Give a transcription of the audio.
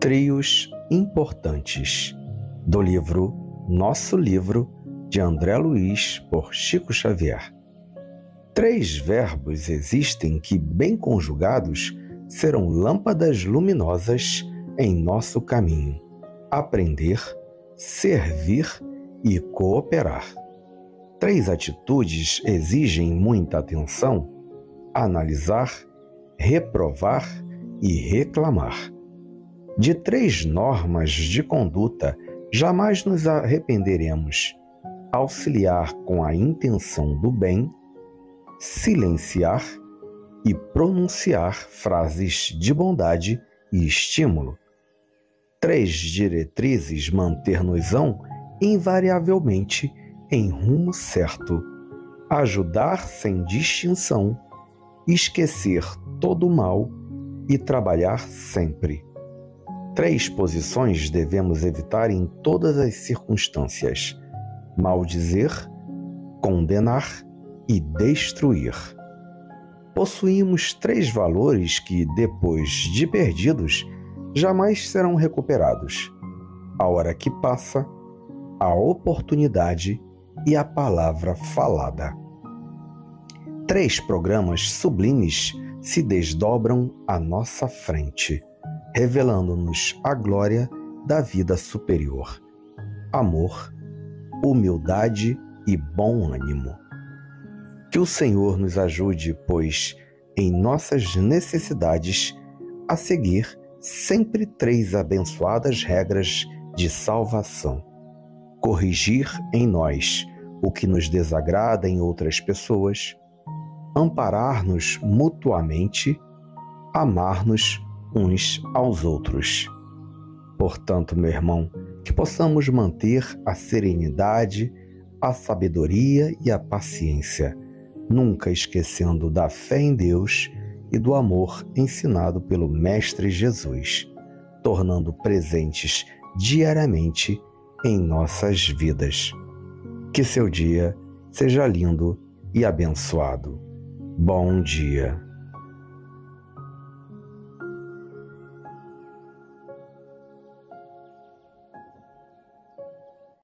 Trios Importantes, do livro Nosso Livro, de André Luiz, por Chico Xavier. Três verbos existem que, bem conjugados, serão lâmpadas luminosas em nosso caminho: aprender, servir e cooperar. Três atitudes exigem muita atenção: analisar, reprovar e reclamar. De três normas de conduta jamais nos arrependeremos: auxiliar com a intenção do bem, silenciar e pronunciar frases de bondade e estímulo. Três diretrizes manter-nos-ão invariavelmente em rumo certo, ajudar sem distinção, esquecer todo o mal e trabalhar sempre. Três posições devemos evitar em todas as circunstâncias: maldizer, condenar e destruir. Possuímos três valores que, depois de perdidos, jamais serão recuperados: a hora que passa, a oportunidade e a palavra falada. Três programas sublimes se desdobram à nossa frente, revelando-nos a glória da vida superior: amor, humildade e bom ânimo. Que o Senhor nos ajude, pois, em nossas necessidades, a seguir sempre três abençoadas regras de salvação. Corrigir em nós o que nos desagrada em outras pessoas, amparar-nos mutuamente, amar-nos uns aos outros. Portanto, meu irmão, que possamos manter a serenidade, a sabedoria e a paciência, nunca esquecendo da fé em Deus e do amor ensinado pelo Mestre Jesus, tornando presentes diariamente em nossas vidas. Que seu dia seja lindo e abençoado. Bom dia.